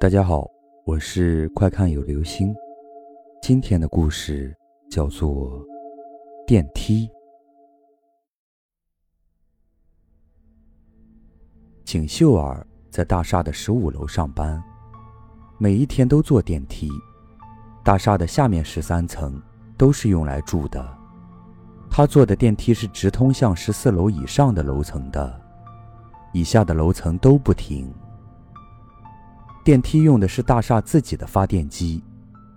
大家好，我是快看有流星。今天的故事叫做电梯。景秀儿在大厦的十五楼上班，每一天都坐电梯。大厦的下面十三层都是用来住的，她坐的电梯是直通向十四楼以上的楼层的，以下的楼层都不停。电梯用的是大厦自己的发电机，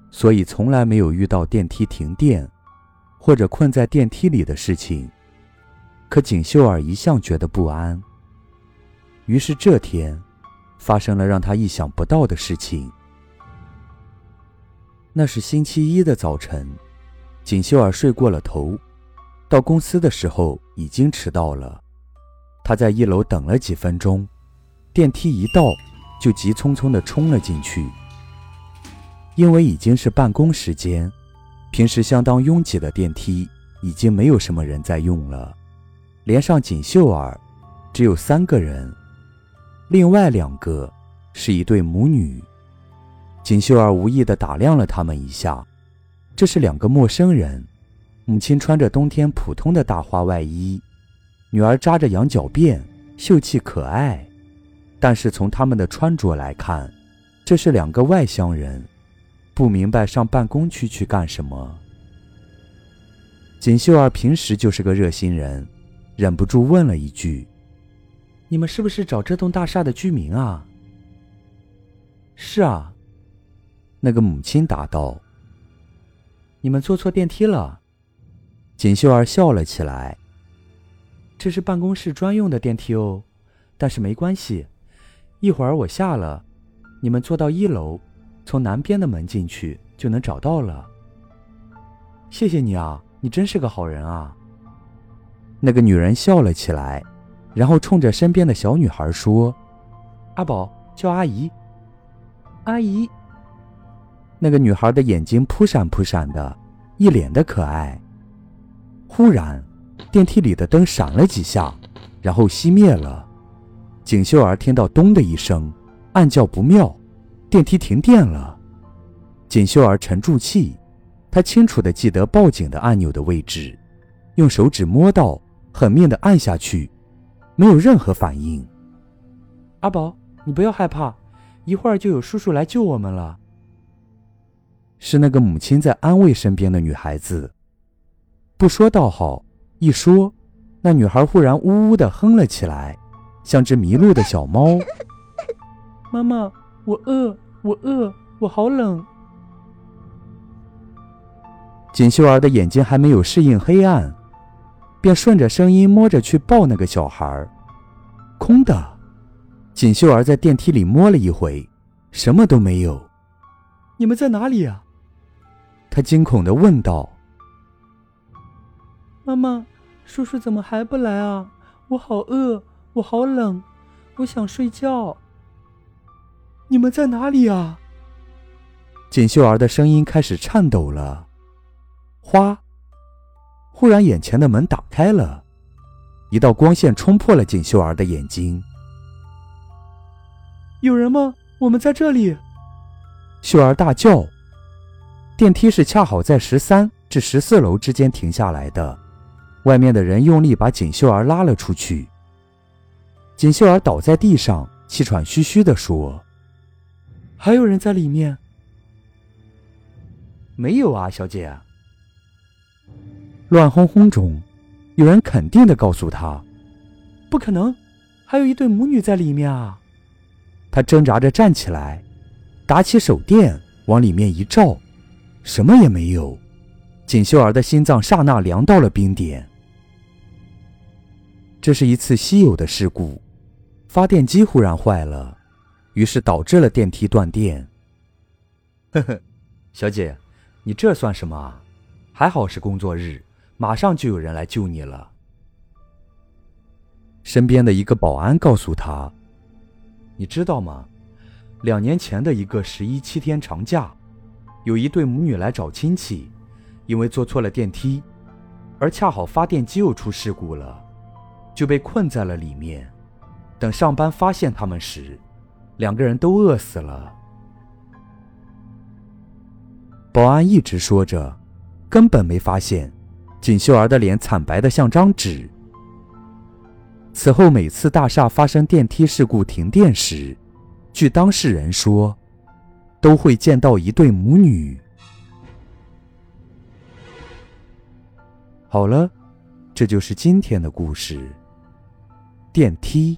所以从来没有遇到电梯停电或者困在电梯里的事情。可景秀儿一向觉得不安，于是这天发生了让她意想不到的事情。那是星期一的早晨，景秀儿睡过了头，到公司的时候已经迟到了。她在一楼等了几分钟，电梯一到。就急匆匆地冲了进去，因为已经是办公时间，平时相当拥挤的电梯已经没有什么人在用了，连上锦绣儿，只有三个人，另外两个是一对母女。锦绣儿无意地打量了他们一下，这是两个陌生人，母亲穿着冬天普通的大花外衣，女儿扎着羊角辫，秀气可爱。但是从他们的穿着来看，这是两个外乡人，不明白上办公区去干什么。锦绣儿平时就是个热心人，忍不住问了一句：“你们是不是找这栋大厦的居民啊？”“是啊。”那个母亲答道。“你们坐错电梯了。”锦绣儿笑了起来。“这是办公室专用的电梯哦，但是没关系。”一会儿我下了，你们坐到一楼，从南边的门进去就能找到了。谢谢你啊，你真是个好人啊。那个女人笑了起来，然后冲着身边的小女孩说：“阿宝，叫阿姨。”阿姨。那个女孩的眼睛扑闪扑闪的，一脸的可爱。忽然，电梯里的灯闪了几下，然后熄灭了。景秀儿听到“咚”的一声，暗叫不妙，电梯停电了。景秀儿沉住气，她清楚地记得报警的按钮的位置，用手指摸到，狠命地按下去，没有任何反应。阿宝，你不要害怕，一会儿就有叔叔来救我们了。是那个母亲在安慰身边的女孩子。不说倒好，一说，那女孩忽然呜呜地哼了起来。像只迷路的小猫。妈妈，我饿，我饿，我好冷。锦绣儿的眼睛还没有适应黑暗，便顺着声音摸着去抱那个小孩。空的。锦绣儿在电梯里摸了一回，什么都没有。你们在哪里啊？她惊恐的问道。妈妈，叔叔怎么还不来啊？我好饿。我好冷，我想睡觉。你们在哪里啊？锦绣儿的声音开始颤抖了。哗！忽然，眼前的门打开了，一道光线冲破了锦绣儿的眼睛。有人吗？我们在这里！秀儿大叫。电梯是恰好在十三至十四楼之间停下来的，外面的人用力把锦绣儿拉了出去。锦绣儿倒在地上，气喘吁吁地说：“还有人在里面？”“没有啊，小姐。”乱哄哄中，有人肯定地告诉他：“不可能，还有一对母女在里面啊！”他挣扎着站起来，打起手电往里面一照，什么也没有。锦绣儿的心脏刹那凉到了冰点。这是一次稀有的事故。发电机忽然坏了，于是导致了电梯断电。呵呵，小姐，你这算什么啊？还好是工作日，马上就有人来救你了。身边的一个保安告诉他：“你知道吗？两年前的一个十一七天长假，有一对母女来找亲戚，因为坐错了电梯，而恰好发电机又出事故了，就被困在了里面。”等上班发现他们时，两个人都饿死了。保安一直说着，根本没发现锦绣儿的脸惨白的像张纸。此后，每次大厦发生电梯事故停电时，据当事人说，都会见到一对母女。好了，这就是今天的故事。电梯。